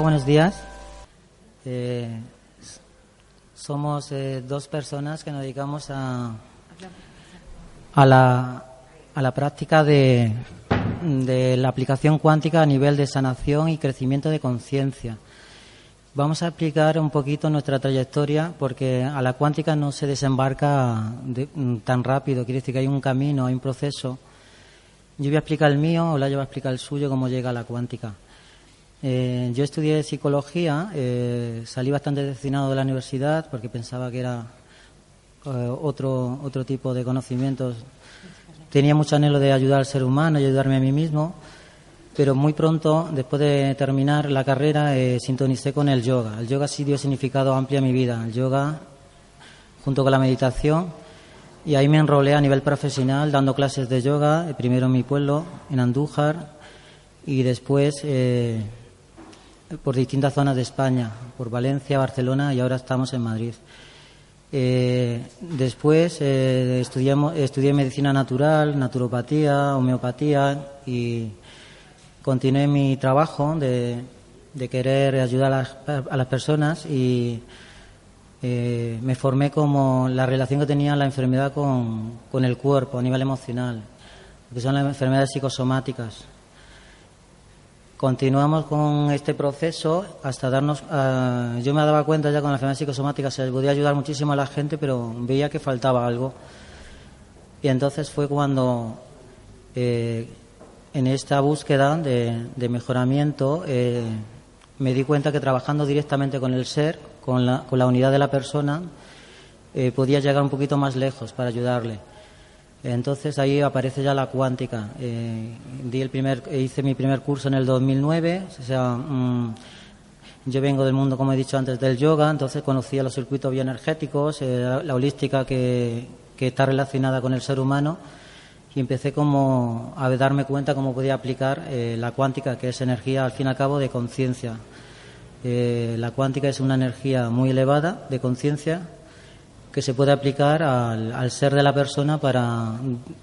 Buenos días. Eh, somos eh, dos personas que nos dedicamos a, a, la, a la práctica de, la aplicación cuántica a nivel de sanación y crecimiento de conciencia. Vamos a explicar un poquito nuestra trayectoria porque a la cuántica no se desembarca de- tan rápido, quiere decir que hay un camino, hay un proceso. Yo voy a explicar el mío, Olaya va a explicar el suyo, cómo llega a la cuántica. Eh, yo estudié psicología, eh, salí bastante destinado de la universidad porque pensaba que era eh, otro, otro tipo de conocimientos. Tenía mucho anhelo de ayudar al ser humano y ayudarme a mí mismo, pero muy pronto, después de terminar la carrera, sintonicé con el yoga. El yoga sí dio significado amplio a mi vida. El yoga, junto con la meditación, y ahí me enrolé a nivel profesional dando clases de yoga, primero en mi pueblo, en Andújar, y después eh, por distintas zonas de España, por Valencia, Barcelona y ahora estamos en Madrid. Eh, después eh, estudiamos- estudié medicina natural, naturopatía, homeopatía y continué mi trabajo de, de querer ayudar a las, a las personas y eh, me formé como la relación que tenía la enfermedad con, con el cuerpo a nivel emocional, que son las enfermedades psicosomáticas. Continuamos con este proceso hasta darnos. ah, yo me daba cuenta ya con la enfermedad psicosomática se podía ayudar muchísimo a la gente, pero veía que faltaba algo. Y entonces fue cuando, eh, en esta búsqueda de, de mejoramiento, eh, me di cuenta que trabajando directamente con el ser, con la, con la unidad de la persona, podía llegar un poquito más lejos para ayudarle. Entonces ahí aparece ya la cuántica. Eh, di el primer, hice mi primer curso en el 2009. O sea, mm, yo vengo del mundo, como he dicho antes, del yoga, entonces conocía los circuitos bioenergéticos, eh, la, holística que, está relacionada con el ser humano y empecé como a darme cuenta cómo podía aplicar eh, la cuántica, que es energía al fin y al cabo de conciencia. Eh, la cuántica es una energía muy elevada de conciencia que se puede aplicar al, ser de la persona para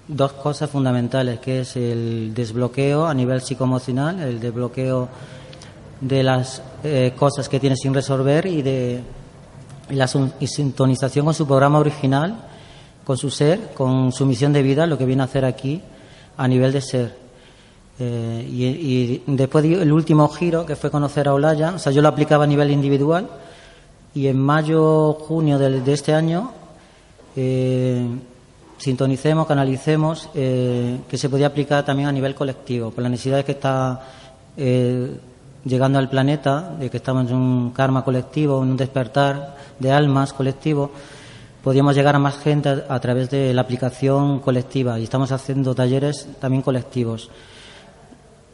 dos cosas fundamentales, que es el desbloqueo a nivel psicoemocional, el desbloqueo de las eh, cosas que tiene sin resolver y de la sintonización con su programa original, con su ser, con su misión de vida, lo que viene a hacer aquí a nivel de ser. Eh, y, y después el último giro, que fue conocer a Olaya, o sea, yo lo aplicaba a nivel individual, y en mayo, junio de, este año eh, sintonicemos, canalicemos eh, que se podía aplicar también a nivel colectivo, por las necesidades que está eh, llegando al planeta, de que estamos en un karma colectivo, en un despertar de almas colectivo, podíamos llegar a más gente a través de la aplicación colectiva. Y estamos haciendo talleres también colectivos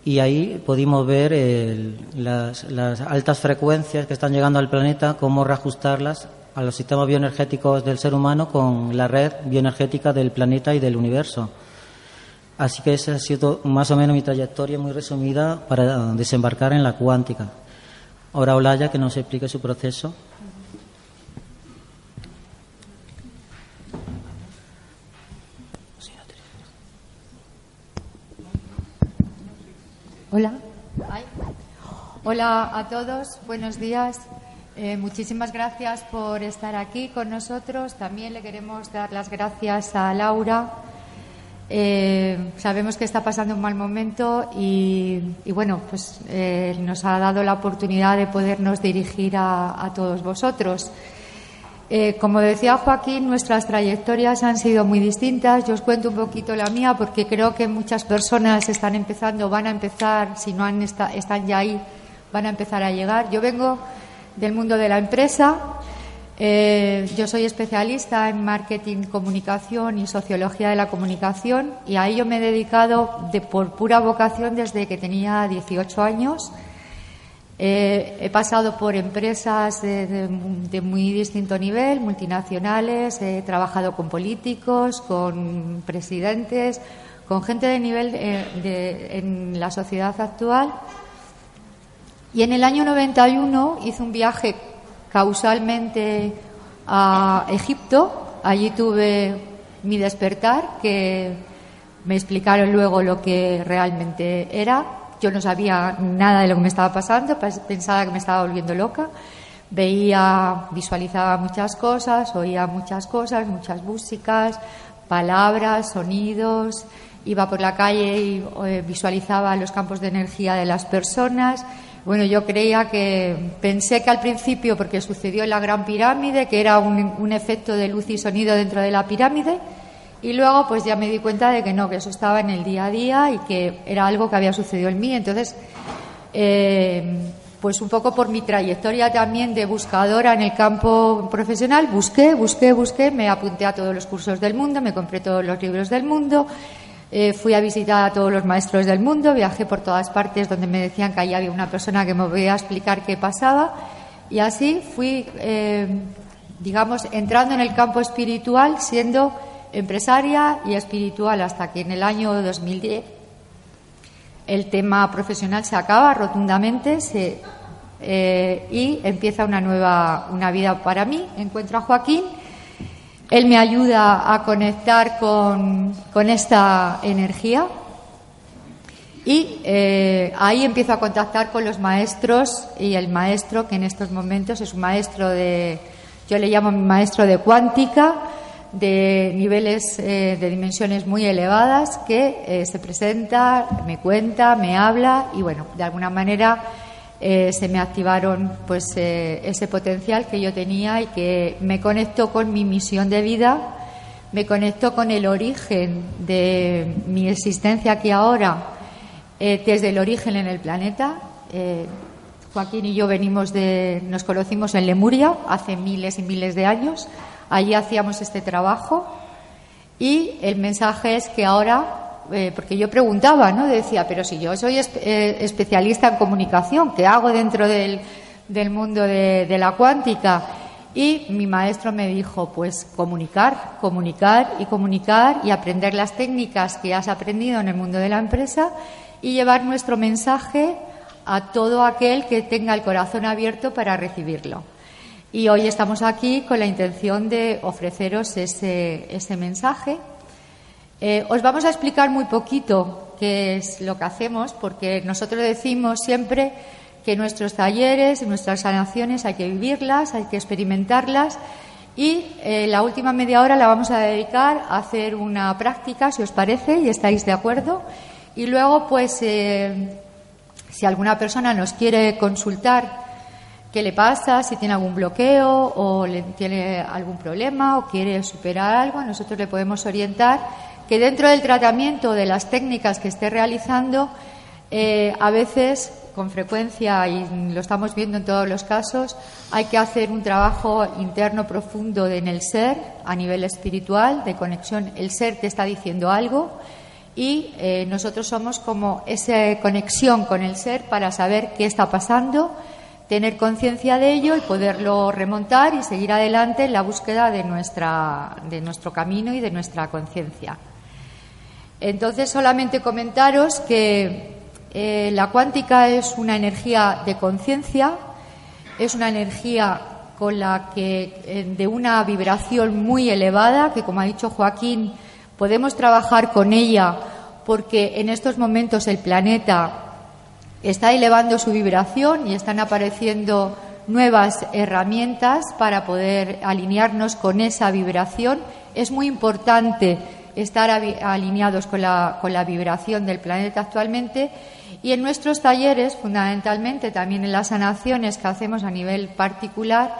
y ahí pudimos ver el- las, las altas frecuencias que están llegando al planeta, cómo reajustarlas a los sistemas bioenergéticos del ser humano con la red bioenergética del planeta y del universo. Así que esa ha sido más o menos mi trayectoria muy resumida para desembarcar en la cuántica. Ahora Olaya que nos explique su proceso. Hola. Hola a todos, buenos días. Eh, muchísimas gracias por estar aquí con nosotros. También le queremos dar las gracias a Laura. Eh, sabemos que está pasando un mal momento y, bueno, pues eh, nos ha dado la oportunidad de podernos dirigir a todos vosotros. Eh, como decía Joaquín, nuestras trayectorias han sido muy distintas. Yo os cuento un poquito la mía porque creo que muchas personas están empezando, van a empezar, si no han están ya ahí, van a empezar a llegar. Yo vengo del mundo de la empresa. Eh, yo soy especialista en marketing, comunicación y sociología de la comunicación y a ello me he dedicado de, por pura vocación desde que tenía 18 años. Eh, he pasado por empresas de, muy distinto nivel, multinacionales, he trabajado con políticos, con presidentes, con gente de nivel eh, en la sociedad actual. Y en el año 91 hice un viaje causalmente a Egipto. Allí tuve mi despertar, que me explicaron luego lo que realmente era. Yo no sabía nada de lo que me estaba pasando, pensaba que me estaba volviendo loca. Veía, visualizaba muchas cosas, oía muchas cosas, muchas músicas, palabras, sonidos. Iba por la calle y eh, visualizaba los campos de energía de las personas bueno, yo creía que, pensé que al principio, porque sucedió en la Gran Pirámide, que era un, efecto de luz y sonido dentro de la pirámide, y luego pues ya me di cuenta de que no, que eso estaba en el día a día y que era algo que había sucedido en mí. Entonces, eh, pues un poco por mi trayectoria también de buscadora en el campo profesional, busqué, busqué, busqué, me apunté a todos los cursos del mundo, me compré todos los libros del mundo, eh, fui a visitar a todos los maestros del mundo, viajé por todas partes donde me decían que allí había una persona que me podía explicar qué pasaba y así fui, eh, digamos, entrando en el campo espiritual, siendo empresaria y espiritual hasta que en el año 2010 el tema profesional se acaba rotundamente eh, y empieza una nueva una vida para mí. Encuentro a Joaquín él me ayuda a conectar con, esta energía y eh, ahí empiezo a contactar con los maestros y el maestro que en estos momentos es un maestro de, yo le llamo mi maestro de cuántica, de niveles eh, de dimensiones muy elevadas que eh, se presenta, me cuenta, me habla y bueno, de alguna manera eh, se me activaron pues ese potencial que yo tenía y que me conectó con mi misión de vida, me conectó con el origen de mi existencia aquí ahora, desde el origen en el planeta. Joaquín y yo venimos de, nos conocimos en Lemuria hace miles y miles de años. Allí hacíamos este trabajo y el mensaje es que ahora eh, porque yo preguntaba, ¿no? Decía, pero si yo soy eh, especialista en comunicación, ¿qué hago dentro del, mundo de, la cuántica? Y mi maestro me dijo, pues comunicar, comunicar y comunicar y aprender las técnicas que has aprendido en el mundo de la empresa y llevar nuestro mensaje a todo aquel que tenga el corazón abierto para recibirlo. Y hoy estamos aquí con la intención de ofreceros ese, ese mensaje eh, os vamos a explicar muy poquito qué es lo que hacemos, porque nosotros decimos siempre que nuestros talleres, nuestras sanaciones hay que vivirlas, hay que experimentarlas y eh, la última media hora la vamos a dedicar a hacer una práctica, si os parece, y estáis de acuerdo. Y luego, pues, eh, si alguna persona nos quiere consultar qué le pasa, si tiene algún bloqueo o le tiene algún problema o quiere superar algo, nosotros le podemos orientar que dentro del tratamiento de las técnicas que esté realizando, eh, a veces, con frecuencia, y lo estamos viendo en todos los casos, hay que hacer un trabajo interno profundo en el ser, a nivel espiritual, de conexión. El ser te está diciendo algo y eh, nosotros somos como esa conexión con el ser para saber qué está pasando, tener conciencia de ello y poderlo remontar y seguir adelante en la búsqueda de, nuestra, de nuestro camino y de nuestra conciencia. Entonces, solamente comentaros que eh, la cuántica es una energía de conciencia, es una energía con la que eh, de una vibración muy elevada, que como ha dicho Joaquín, podemos trabajar con ella porque en estos momentos el planeta está elevando su vibración y están apareciendo nuevas herramientas para poder alinearnos con esa vibración. Es muy importante estar alineados con la, con la vibración del planeta actualmente y en nuestros talleres, fundamentalmente también en las sanaciones que hacemos a nivel particular,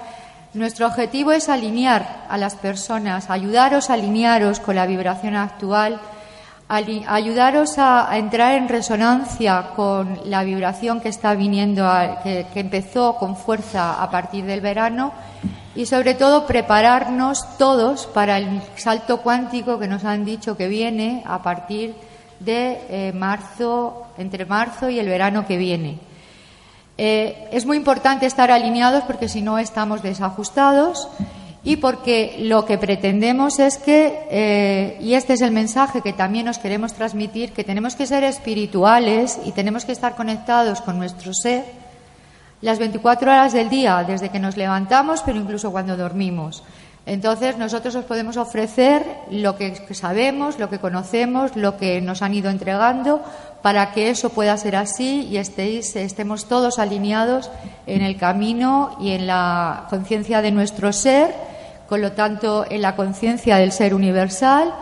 nuestro objetivo es alinear a las personas, ayudaros a alinearos con la vibración actual, ayudaros a, entrar en resonancia con la vibración que está viniendo, que empezó con fuerza a partir del verano y sobre todo prepararnos todos para el salto cuántico que nos han dicho que viene a partir de eh, marzo, entre marzo y el verano que viene. Eh, es muy importante estar alineados porque si no estamos desajustados y porque lo que pretendemos es que, eh, y este es el mensaje que también nos queremos transmitir, que tenemos que ser espirituales y tenemos que estar conectados con nuestro ser las 24 horas del día, desde que nos levantamos, pero incluso cuando dormimos. Entonces, nosotros os podemos ofrecer lo que sabemos, lo que conocemos, lo que nos han ido entregando, para que eso pueda ser así y estéis, estemos todos alineados en el camino y en la conciencia de nuestro ser, con lo tanto, en la conciencia del ser universal,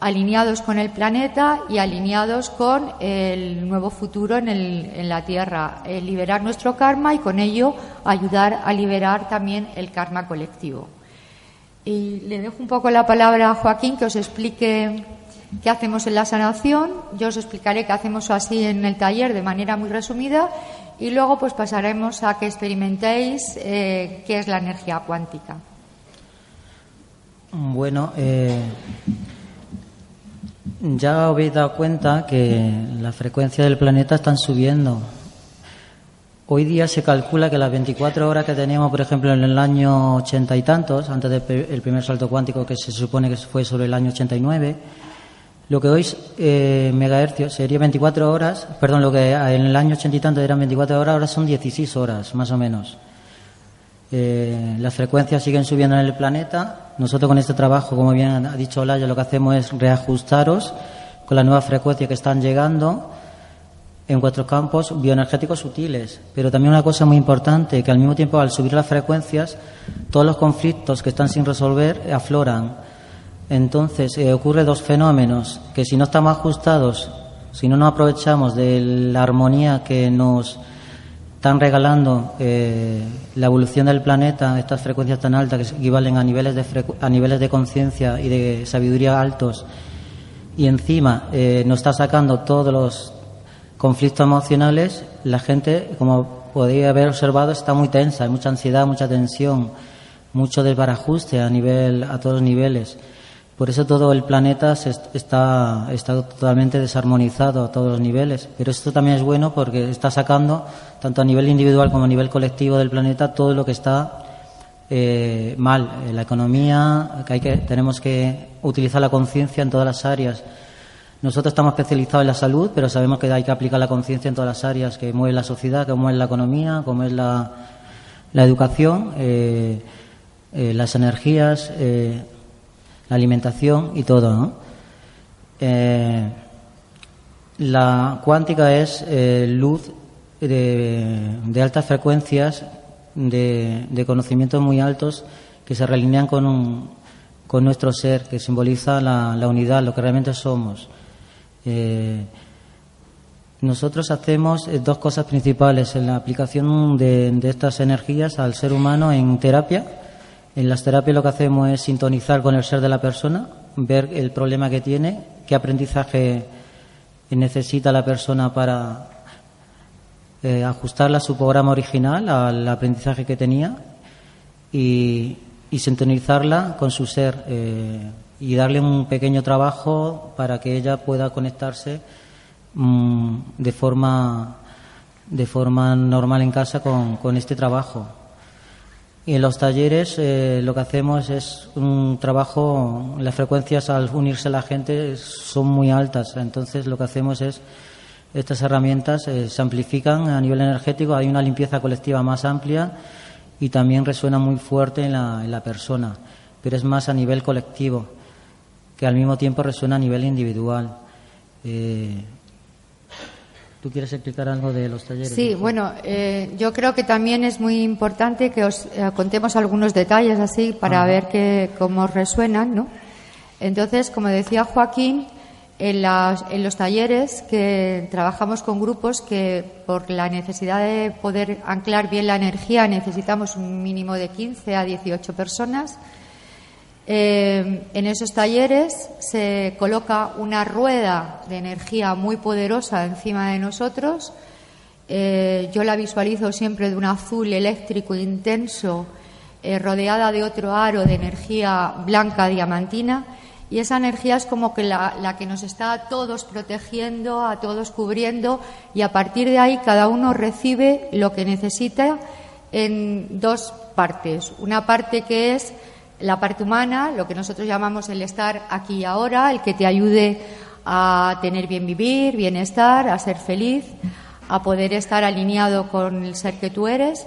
alineados con el planeta y alineados con el nuevo futuro en, la Tierra, liberar nuestro karma y con ello ayudar a liberar también el karma colectivo. Y le dejo un poco la palabra a Joaquín que os explique qué hacemos en la sanación. Yo os explicaré qué hacemos así en el taller de manera muy resumida y luego pues pasaremos a que experimentéis eh, qué es la energía cuántica. Bueno, eh, ya habéis dado cuenta que la frecuencia del planeta están subiendo Hoy día se calcula que las 24 horas que teníamos, por ejemplo, en el año ochenta y tantos, antes del primer salto cuántico que se supone que fue sobre el año 89, lo que hoy es eh, megahercios sería 24 horas, perdón, lo que en el año ochenta y tantos eran 24 horas, ahora son 16 horas, más o menos. Eh, las frecuencias siguen subiendo en el planeta. Nosotros con este trabajo, como bien ha dicho Olaya, lo que hacemos es reajustaros con las nuevas frecuencias que están llegando en cuatro campos bioenergéticos sutiles. Pero también una cosa muy importante, que al mismo tiempo al subir las frecuencias, todos los conflictos que están sin resolver afloran. Entonces, eh, ocurre dos fenómenos, que si no estamos ajustados, si no nos aprovechamos de la armonía que nos están regalando eh, la evolución del planeta, estas frecuencias tan altas que equivalen a niveles de, a niveles de conciencia y de sabiduría altos, y encima eh, nos está sacando todos los conflictos emocionales, la gente, como podéis haber observado, está muy tensa, hay mucha ansiedad, mucha tensión, mucho desbarajuste a nivel, a todos los niveles. Por eso todo el planeta está, está totalmente desarmonizado a todos los niveles. Pero esto también es bueno porque está sacando, tanto a nivel individual como a nivel colectivo del planeta, todo lo que está eh, mal. La economía, que, hay que tenemos que utilizar la conciencia en todas las áreas nosotros estamos especializados en la salud, pero sabemos que hay que aplicar la conciencia en todas las áreas que mueve la sociedad, como es la economía, como es la, educación, eh, eh, las energías, eh, la alimentación y todo. la cuántica es luz de, altas frecuencias, de, conocimientos muy altos que se realinean con, con nuestro ser, que simboliza la, la unidad, lo que realmente somos. Eh, nosotros hacemos eh, dos cosas principales en la aplicación de, estas energías al ser humano en terapia. En las terapias lo que hacemos es sintonizar con el ser de la persona, ver el problema que tiene, qué aprendizaje necesita la persona para eh, ajustarla a su programa original, al aprendizaje que tenía y, sintonizarla con su ser y darle un pequeño trabajo para que ella pueda conectarse mm, de forma de forma normal en casa con, este trabajo. Y en los talleres eh, lo que hacemos es un trabajo, las frecuencias al unirse la gente son muy altas, entonces lo que hacemos es estas herramientas eh, se amplifican a nivel energético, hay una limpieza colectiva más amplia y también resuena muy fuerte en la, en la persona, pero es más a nivel colectivo que al mismo tiempo resuena a nivel individual. Eh, ¿Tú quieres explicar algo de los talleres? Sí, bueno, eh, yo creo que también es muy importante que os eh, contemos algunos detalles así para ver que, cómo resuenan, ¿no? Entonces, como decía Joaquín, en, los talleres que trabajamos con grupos que por la necesidad de poder anclar bien la energía necesitamos un mínimo de 15 a 18 personas eh, en esos talleres se coloca una rueda de energía muy poderosa encima de nosotros. Eh, yo la visualizo siempre de un azul eléctrico intenso eh, rodeada de otro aro de energía blanca diamantina y esa energía es como que la, que nos está a todos protegiendo, a todos cubriendo y a partir de ahí cada uno recibe lo que necesita en dos partes. Una parte que es la parte humana, lo que nosotros llamamos el estar aquí y ahora, el que te ayude a tener bien vivir, bienestar, a ser feliz, a poder estar alineado con el ser que tú eres.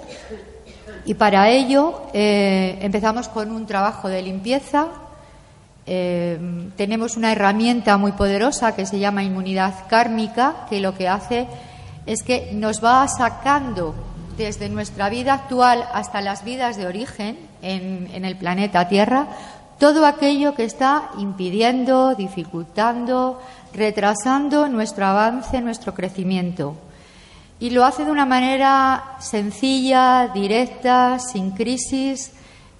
Y para ello eh, empezamos con un trabajo de limpieza. Eh, tenemos una herramienta muy poderosa que se llama inmunidad kármica, que lo que hace es que nos va sacando desde nuestra vida actual hasta las vidas de origen en, el planeta Tierra todo aquello que está impidiendo, dificultando, retrasando nuestro avance, nuestro crecimiento. Y lo hace de una manera sencilla, directa, sin crisis,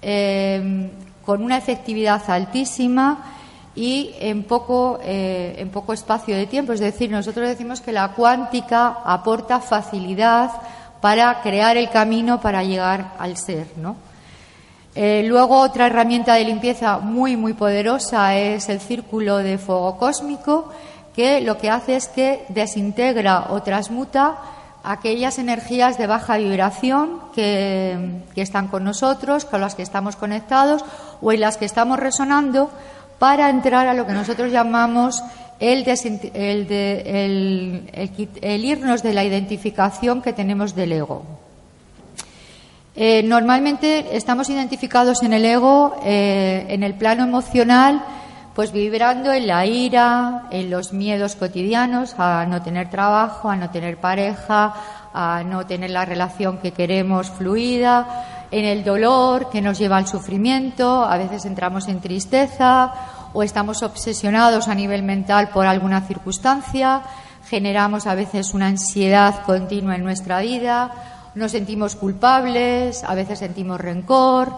eh, con una efectividad altísima y en poco, eh, en poco espacio de tiempo. Es decir, nosotros decimos que la cuántica aporta facilidad para crear el camino para llegar al ser, ¿no? Eh, luego otra herramienta de limpieza muy muy poderosa es el círculo de fuego cósmico que lo que hace es que desintegra o transmuta aquellas energías de baja vibración que, están con nosotros, con las que estamos conectados o en las que estamos resonando para entrar a lo que nosotros llamamos el, el, irnos de la identificación que tenemos del ego. Eh, normalmente estamos identificados en el ego, eh, en el plano emocional, pues vibrando en la ira, en los miedos cotidianos, a no tener trabajo, a no tener pareja, a no tener la relación que queremos fluida, en el dolor que nos lleva al sufrimiento, a veces entramos en tristeza o estamos obsesionados a nivel mental por alguna circunstancia, generamos a veces una ansiedad continua en nuestra vida, nos sentimos culpables, a veces sentimos rencor,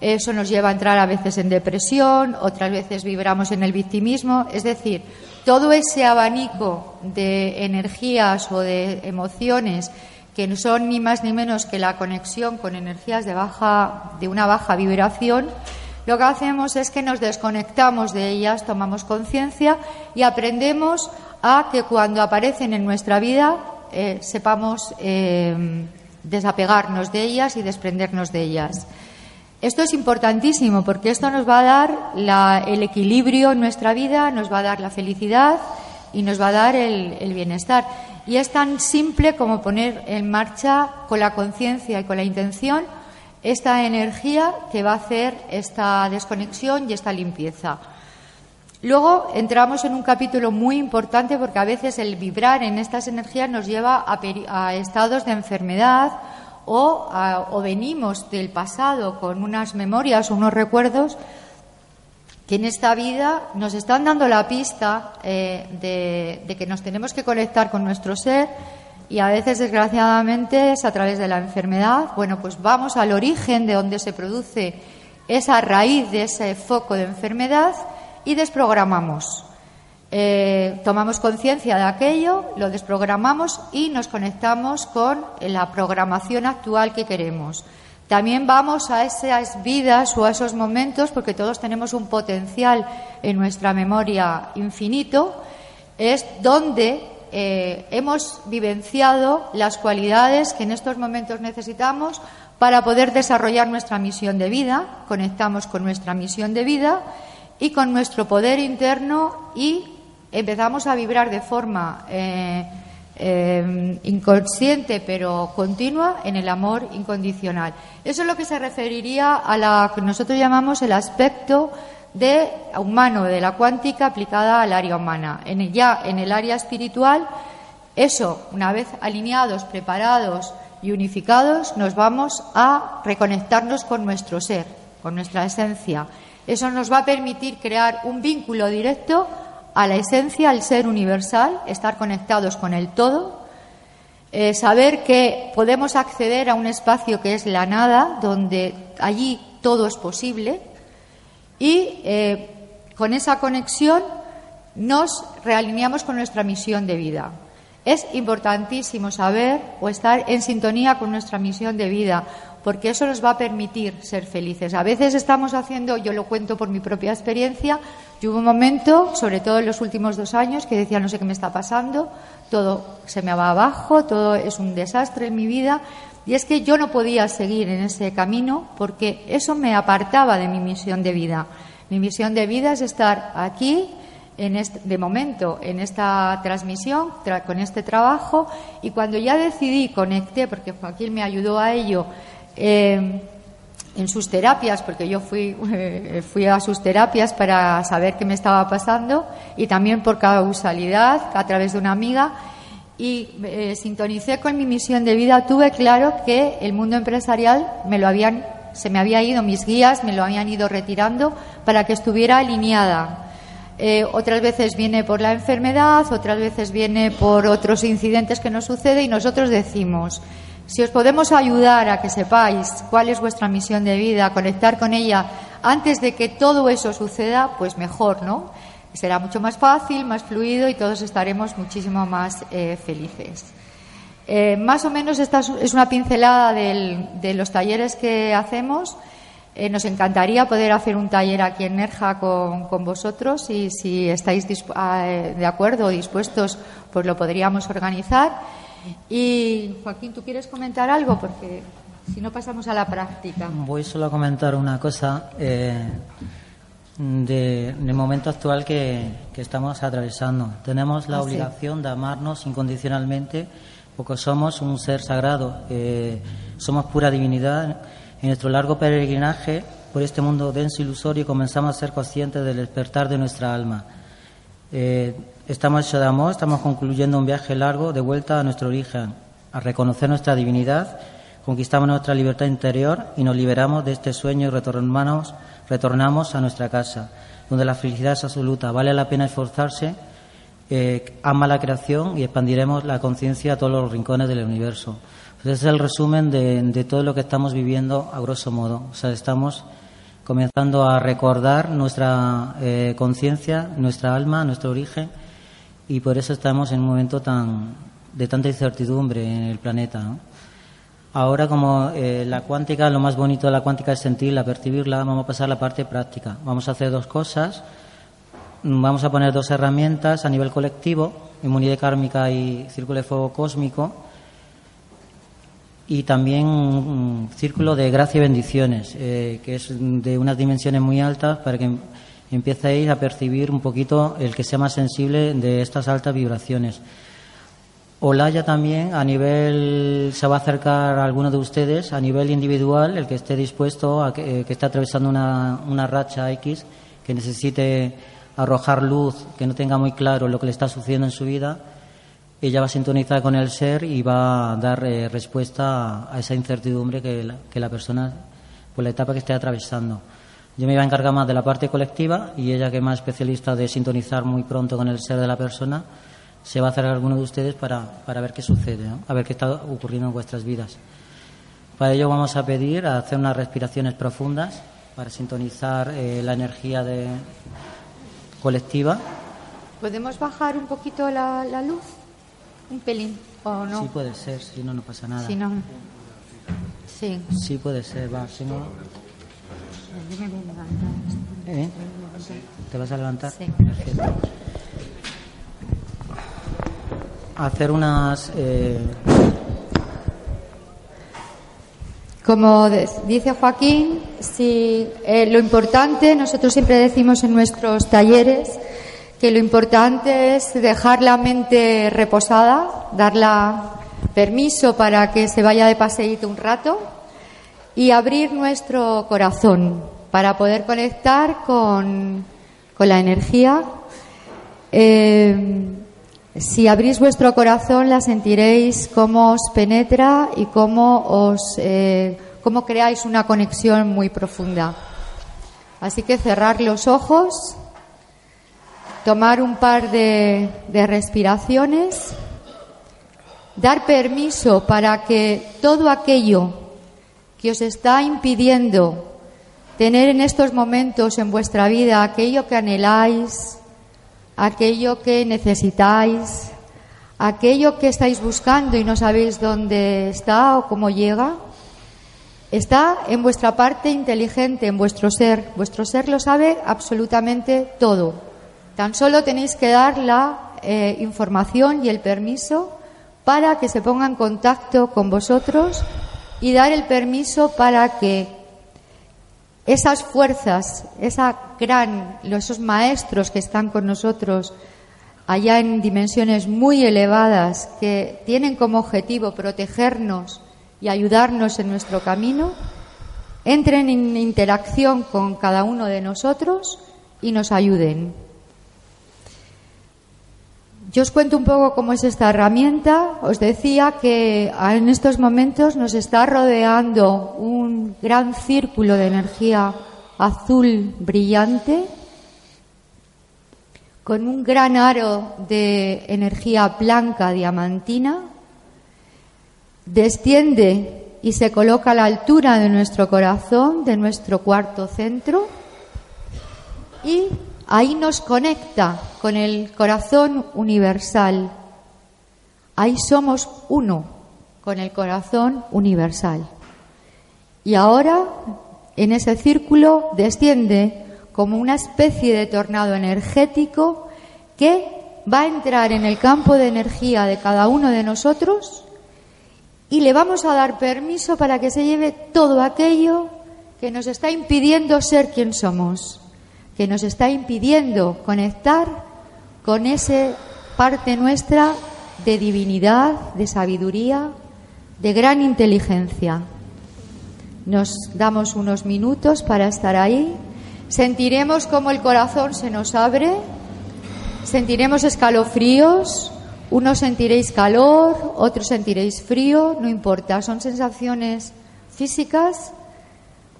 eso nos lleva a entrar a veces en depresión, otras veces vibramos en el victimismo. Es decir, todo ese abanico de energías o de emociones que no son ni más ni menos que la conexión con energías de, baja, de una baja vibración, lo que hacemos es que nos desconectamos de ellas, tomamos conciencia y aprendemos a que cuando aparecen en nuestra vida eh, sepamos eh, desapegarnos de ellas y desprendernos de ellas. Esto es importantísimo porque esto nos va a dar el equilibrio en nuestra vida, nos va a dar la felicidad y nos va a dar el, bienestar. Y es tan simple como poner en marcha con la conciencia y con la intención esta energía que va a hacer esta desconexión y esta limpieza. Luego entramos en un capítulo muy importante porque a veces el vibrar en estas energías nos lleva a estados de enfermedad o, venimos del pasado con unas memorias o unos recuerdos que en esta vida nos están dando la pista eh, de, que nos tenemos que conectar con nuestro ser y a veces, desgraciadamente, es a través de la enfermedad. Bueno, pues vamos al origen de donde se produce esa raíz de ese foco de enfermedad y desprogramamos. Eh, tomamos conciencia de aquello, lo desprogramamos y nos conectamos con la programación actual que queremos. También vamos a esas vidas o a esos momentos, porque todos tenemos un potencial en nuestra memoria infinito, es donde eh, hemos vivenciado las cualidades que en estos momentos necesitamos para poder desarrollar nuestra misión de vida, conectamos con nuestra misión de vida y con nuestro poder interno y empezamos a vibrar de forma eh, eh, inconsciente pero continua en el amor incondicional. Eso es lo que se referiría a la que nosotros llamamos el aspecto de humano, de la cuántica aplicada al área humana. Ya en el área espiritual, eso, una vez alineados, preparados y unificados, nos vamos a reconectarnos con nuestro ser, con nuestra esencia. Eso nos va a permitir crear un vínculo directo a la esencia, al ser universal, estar conectados con el todo, eh, saber que podemos acceder a un espacio que es la nada, donde allí todo es posible, y eh, con esa conexión nos realineamos con nuestra misión de vida. Es importantísimo saber o estar en sintonía con nuestra misión de vida, porque eso nos va a permitir ser felices. A veces estamos haciendo, yo lo cuento por mi propia experiencia, yo hubo un momento, sobre todo en los últimos dos años, que decía no sé qué me está pasando, todo se me va abajo, todo es un desastre en mi vida, y es que yo no podía seguir en ese camino porque eso me apartaba de mi misión de vida. Mi misión de vida es estar aquí, en este, de momento, en esta transmisión, con este trabajo, y cuando ya decidí, conecté, porque Joaquín me ayudó a ello, eh, en sus terapias, porque yo fui, fui a sus terapias para saber qué me estaba pasando, y también por causalidad, a través de una amiga, y eh, sintonicé con mi misión de vida, tuve claro que el mundo empresarial me lo habían, se me había ido, mis guías me lo habían ido retirando para que estuviera alineada. Eh, otras veces viene por la enfermedad, otras veces viene por otros incidentes que nos sucede y nosotros decimos, si os podemos ayudar a que sepáis cuál es vuestra misión de vida, conectar con ella antes de que todo eso suceda, pues mejor, ¿no? Será mucho más fácil, más fluido y todos estaremos muchísimo más eh, felices. Eh, más o menos esta es una pincelada de los talleres que hacemos. Eh, nos encantaría poder hacer un taller aquí en Nerja con, con vosotros y si estáis ah, de acuerdo o dispuestos, pues lo podríamos organizar. Y Joaquín, ¿tú quieres comentar algo? Porque si no pasamos a la práctica. Voy solo a comentar una cosa eh, de, del momento actual que, estamos atravesando. Tenemos la ah, obligación de amarnos incondicionalmente porque somos un ser sagrado, eh, somos pura divinidad. En nuestro largo peregrinaje por este mundo denso y ilusorio comenzamos a ser conscientes del despertar de nuestra alma. Eh, Estamos de amor, estamos concluyendo un viaje largo de vuelta a nuestro origen, a reconocer nuestra divinidad, conquistamos nuestra libertad interior y nos liberamos de este sueño y retornamos, retornamos a nuestra casa, donde la felicidad es absoluta. Vale la pena esforzarse, eh, ama la creación y expandiremos la conciencia a todos los rincones del universo. ese es el resumen de, todo lo que estamos viviendo a grosso modo. O sea, estamos comenzando a recordar nuestra eh, conciencia, nuestra alma, nuestro origen y por eso estamos en un momento tan de tanta incertidumbre en el planeta. Ahora, como eh, la cuántica, lo más bonito de la cuántica es sentirla, percibirla, vamos a pasar a la parte práctica. Vamos a hacer dos cosas. Vamos a poner dos herramientas a nivel colectivo, inmunidad kármica y círculo de fuego cósmico, y también un círculo de gracia y bendiciones, eh, que es de unas dimensiones muy altas para que ir a percibir un poquito el que sea más sensible de estas altas vibraciones. Olaya también a nivel, se va a acercar a alguno de ustedes a nivel individual, el que esté dispuesto, a que, esté atravesando una, una racha X, que necesite arrojar luz, que no tenga muy claro lo que le está sucediendo en su vida, ella va a sintonizar con el ser y va a dar eh, respuesta a, esa incertidumbre que la, que la persona, por la etapa que esté atravesando. Yo me iba a encargar más de la parte colectiva y ella, que es más especialista de sintonizar muy pronto con el ser de la persona, se va a acercar a alguno de ustedes para, para ver qué sucede, a ver qué está ocurriendo en vuestras vidas. Para ello vamos a pedir a hacer unas respiraciones profundas para sintonizar eh, la energía de colectiva. ¿Podemos bajar un poquito la, la, luz? Un pelín, ¿o no? Sí puede ser, si no, no pasa nada. Si no... Sí. Sí puede ser, va, si no... ¿Eh? ¿Te vas a levantar? Sí. Hacer unas. Eh... Como dice Joaquín, si eh, lo importante, nosotros siempre decimos en nuestros talleres que lo importante es dejar la mente reposada, darla permiso para que se vaya de paseíto un rato y abrir nuestro corazón para poder conectar con, la energía. Eh, si abrís vuestro corazón, la sentiréis cómo os penetra y cómo os eh, cómo creáis una conexión muy profunda. Así que cerrar los ojos, tomar un par de, respiraciones, dar permiso para que todo aquello que os está impidiendo tener en estos momentos en vuestra vida aquello que anheláis, aquello que necesitáis, aquello que estáis buscando y no sabéis dónde está o cómo llega, Está en vuestra parte inteligente, en vuestro ser. Vuestro ser lo sabe absolutamente todo. Tan solo tenéis que dar la eh, información y el permiso para que se ponga en contacto con vosotros y dar el permiso para que esas fuerzas, esa gran, esos maestros que están con nosotros allá en dimensiones muy elevadas, que tienen como objetivo protegernos y ayudarnos en nuestro camino, entren en interacción con cada uno de nosotros y nos ayuden. Yo os cuento un poco cómo es esta herramienta. Os decía que en estos momentos nos está rodeando un gran círculo de energía azul brillante con un gran aro de energía blanca diamantina. Desciende y se coloca a la altura de nuestro corazón, de nuestro cuarto centro, y Ahí nos conecta con el corazón universal. Ahí somos uno con el corazón universal. Y ahora en ese círculo desciende como una especie de tornado energético que va a entrar en el campo de energía de cada uno de nosotros y le vamos a dar permiso para que se lleve todo aquello que nos está impidiendo ser quien somos que nos está impidiendo conectar con esa parte nuestra de divinidad, de sabiduría, de gran inteligencia. Nos damos unos minutos para estar ahí. Sentiremos como el corazón se nos abre, sentiremos escalofríos, unos sentiréis calor, otros sentiréis frío, no importa, son sensaciones físicas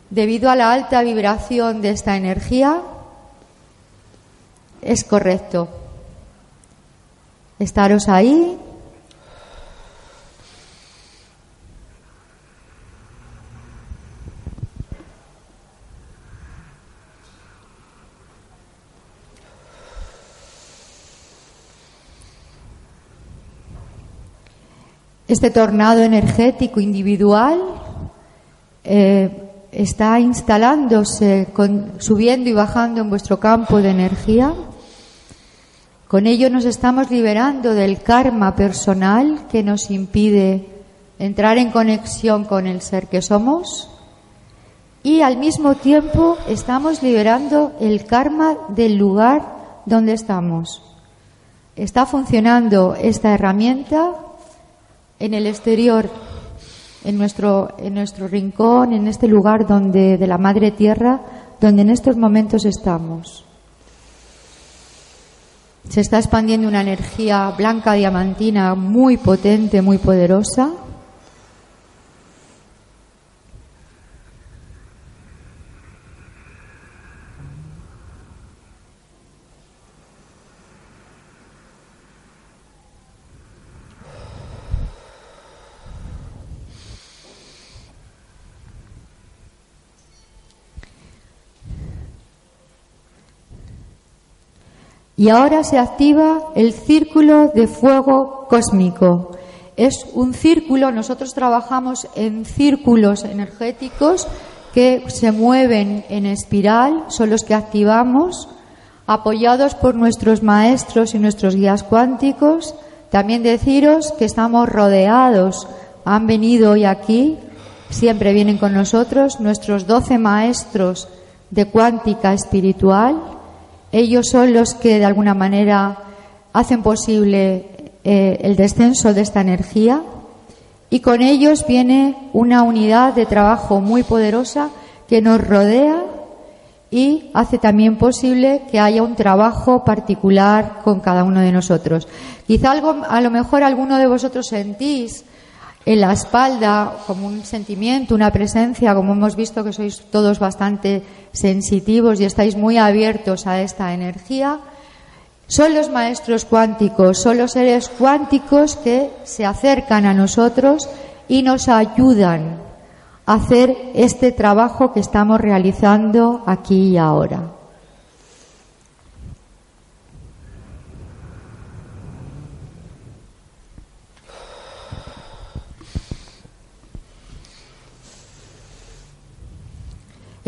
debido a la alta vibración de esta energía es correcto. Estaros ahí. Este tornado energético individual eh, está instalándose, subiendo y bajando en vuestro campo de energía. Con ello nos estamos liberando del karma personal que nos impide entrar en conexión con el ser que somos y al mismo tiempo estamos liberando el karma del lugar donde estamos. Está funcionando esta herramienta en el exterior, en nuestro, en nuestro rincón, en este lugar donde, de la Madre Tierra, donde en estos momentos estamos. Se está expandiendo una energía blanca diamantina muy potente, muy poderosa. Y ahora se activa el círculo de fuego cósmico. Es un círculo, nosotros trabajamos en círculos energéticos que se mueven en espiral, son los que activamos, apoyados por nuestros maestros y nuestros guías cuánticos. También deciros que estamos rodeados, han venido hoy aquí, siempre vienen con nosotros nuestros doce maestros de cuántica espiritual ellos son los que de alguna manera hacen posible eh, el descenso de esta energía y con ellos viene una unidad de trabajo muy poderosa que nos rodea y hace también posible que haya un trabajo particular con cada uno de nosotros. Quizá algo, a lo mejor alguno de vosotros sentís en la espalda como un sentimiento, una presencia, como hemos visto que sois todos bastante sensitivos y estáis muy abiertos a esta energía, son los maestros cuánticos, son los seres cuánticos que se acercan a nosotros y nos ayudan a hacer este trabajo que estamos realizando aquí y ahora.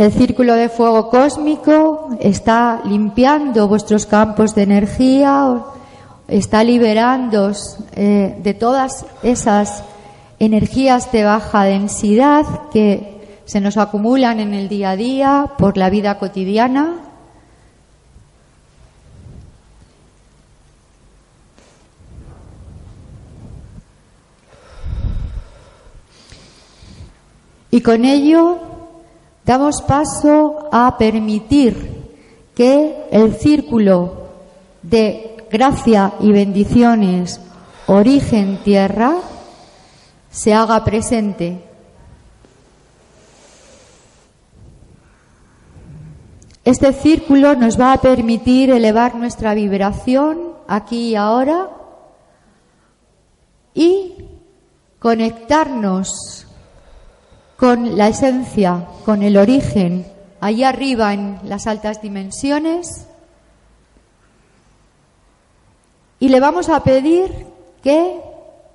El círculo de fuego cósmico está limpiando vuestros campos de energía, está liberando eh, de todas esas energías de baja densidad que se nos acumulan en el día a día por la vida cotidiana. Y con ello damos paso a permitir que el círculo de gracia y bendiciones origen tierra se haga presente. Este círculo nos va a permitir elevar nuestra vibración aquí y ahora y conectarnos con la esencia, con el origen, allá arriba en las altas dimensiones. Y le vamos a pedir que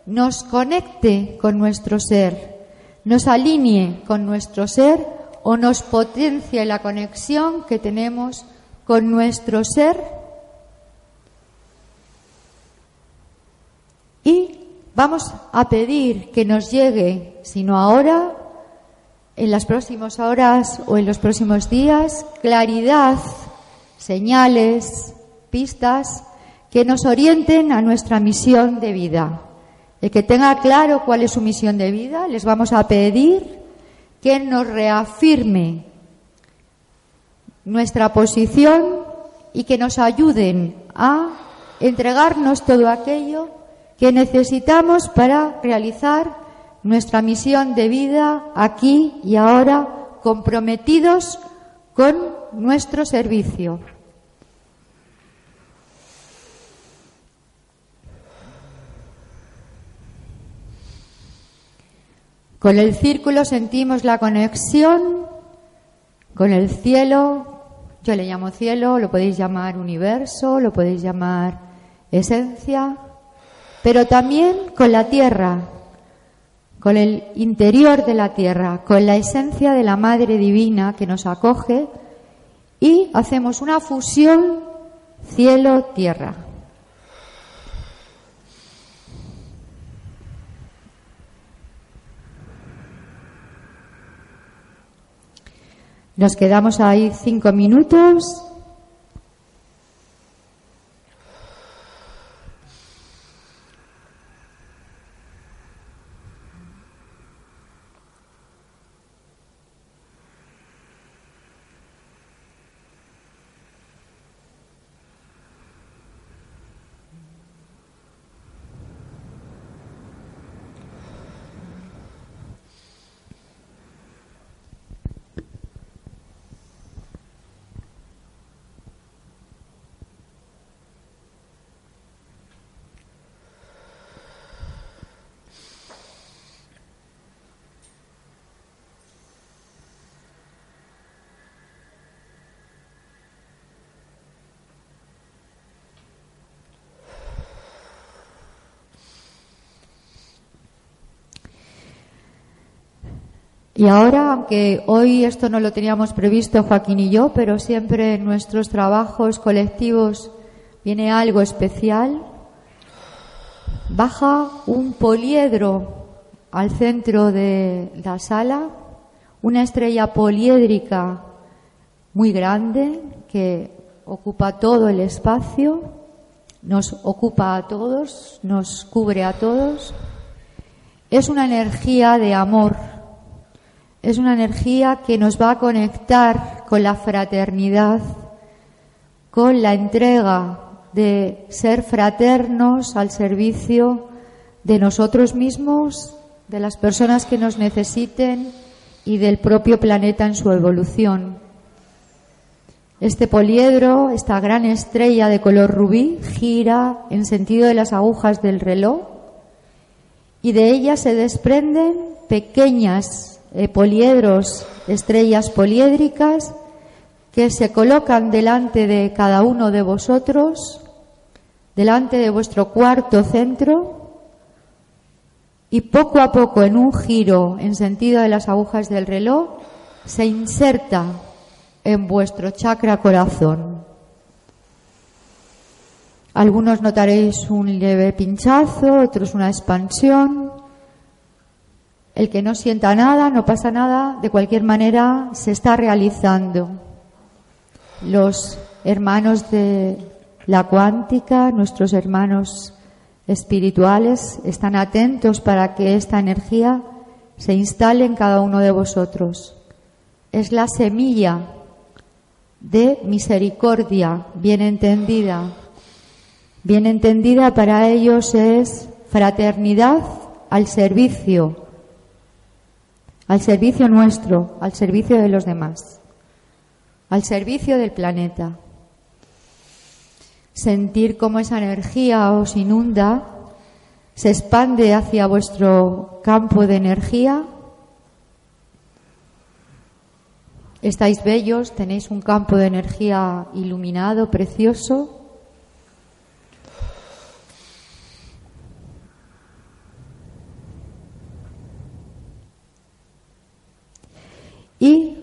nos conecte con nuestro ser, nos alinee con nuestro ser o nos potencie la conexión que tenemos con nuestro ser y vamos a pedir que nos llegue, si no ahora, en las próximas horas o en los próximos días, claridad, señales, pistas que nos orienten a nuestra misión de vida. El que tenga claro cuál es su misión de vida, les vamos a pedir que nos reafirme nuestra posición y que nos ayuden a entregarnos todo aquello que necesitamos para realizar nuestra misión de vida aquí y ahora comprometidos con nuestro servicio. Con el círculo sentimos la conexión con el cielo, yo le llamo cielo, lo podéis llamar universo, lo podéis llamar esencia, pero también con la tierra, con el interior de la tierra, con la esencia de la Madre Divina que nos acoge y hacemos una fusión cielo-tierra. Nos quedamos ahí cinco minutos. Y ahora, aunque hoy esto no lo teníamos previsto Joaquín y yo, pero siempre en nuestros trabajos colectivos viene algo especial, baja un poliedro al centro de la sala, una estrella poliédrica muy grande que ocupa todo el espacio, nos ocupa a todos, nos cubre a todos. Es una energía de amor es una energía que nos va a conectar con la fraternidad, con la entrega de ser fraternos al servicio de nosotros mismos, de las personas que nos necesiten y del propio planeta en su evolución. Este poliedro, esta gran estrella de color rubí, gira en sentido de las agujas del reloj y de ella se desprenden pequeñas eh, poliedros, estrellas poliédricas, que se colocan delante de cada uno de vosotros, delante de vuestro cuarto centro, y poco a poco, en un giro en sentido de las agujas del reloj, se inserta en vuestro chakra corazón. Algunos notaréis un leve pinchazo, otros una expansión. El que no sienta nada, no pasa nada, de cualquier manera se está realizando. Los hermanos de la cuántica, nuestros hermanos espirituales, están atentos para que esta energía se instale en cada uno de vosotros. Es la semilla de misericordia bien entendida Bien entendida para ellos es fraternidad al servicio, al servicio nuestro, al servicio de los demás, al servicio del planeta. Sentir cómo esa energía os inunda, se expande hacia vuestro campo de energía. Estáis bellos, tenéis un campo de energía iluminado, precioso. Y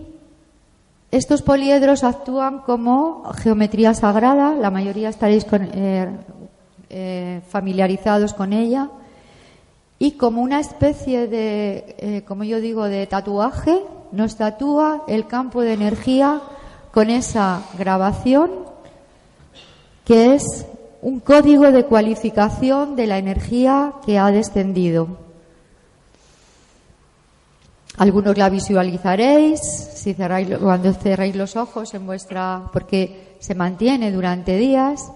estos poliedros actúan como geometría sagrada, la mayoría estaréis eh, eh, familiarizados con ella, y como una especie de, eh, como yo digo, de tatuaje, nos tatúa el campo de energía con esa grabación que es un código de cualificación de la energía que ha descendido. Algunos la visualizaréis si cerráis, cuando cerráis los ojos en vuestra, porque se mantiene durante días.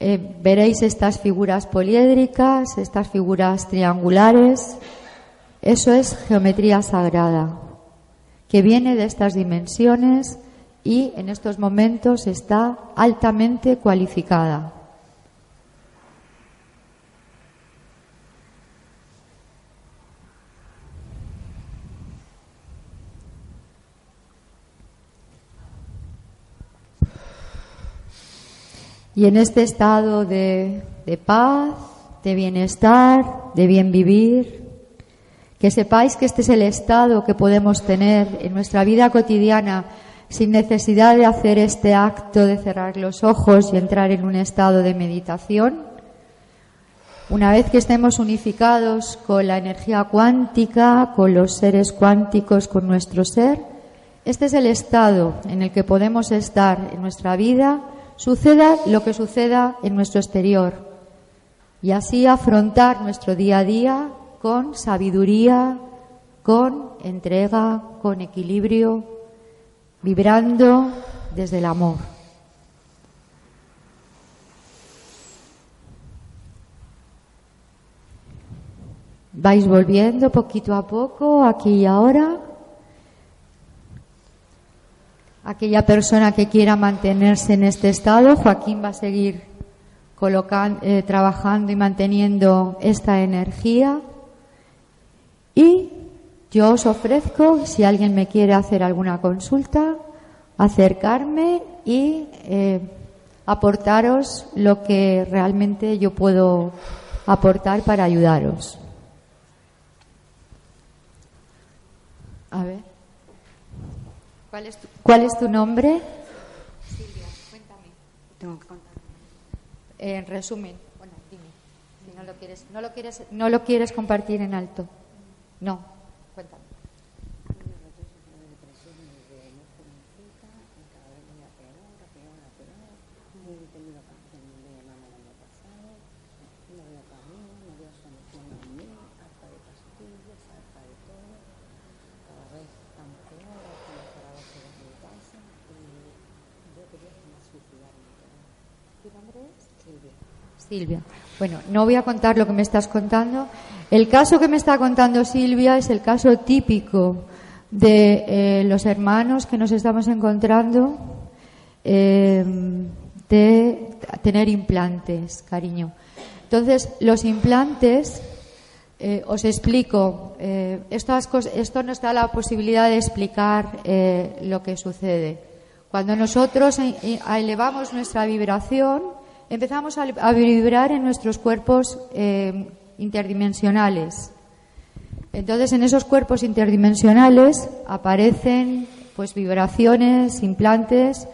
Eh, veréis estas figuras poliédricas, estas figuras triangulares. Eso es geometría sagrada, que viene de estas dimensiones y en estos momentos está altamente cualificada. Y en este estado de, paz, de bienestar, de bien vivir, que sepáis que este es el estado que podemos tener en nuestra vida cotidiana sin necesidad de hacer este acto de cerrar los ojos y entrar en un estado de meditación. Una vez que estemos unificados con la energía cuántica, con los seres cuánticos, con nuestro ser, este es el estado en el que podemos estar en nuestra vida suceda lo que suceda en nuestro exterior y así afrontar nuestro día a día con sabiduría, con entrega, con equilibrio, vibrando desde el amor. Vais volviendo poquito a poco, aquí y ahora. Aquella persona que quiera mantenerse en este estado, Joaquín va a seguir eh, trabajando y manteniendo esta energía. Y yo os ofrezco, si alguien me quiere hacer alguna consulta, acercarme y eh, aportaros lo que realmente yo puedo aportar para ayudaros. A ver. ¿Cuál es tu, ¿cuál es tu nombre? Silvia, cuéntame. Tengo que contar. En resumen, bueno, dime. Si no lo quieres, no lo quieres, no lo quieres compartir en alto. No, cuéntame. Silvia. Bueno, no voy a contar lo que me estás contando. El caso que me está contando Silvia es el caso típico de eh, los hermanos que nos estamos encontrando eh, de tener implantes, cariño. Entonces, los implantes, eh, os explico, estas cosas, esto nos da la posibilidad de explicar lo que sucede. Cuando nosotros elevamos nuestra vibración, empezamos a, vibrar en nuestros cuerpos eh, interdimensionales. Entonces, en esos cuerpos interdimensionales aparecen pues vibraciones, implantes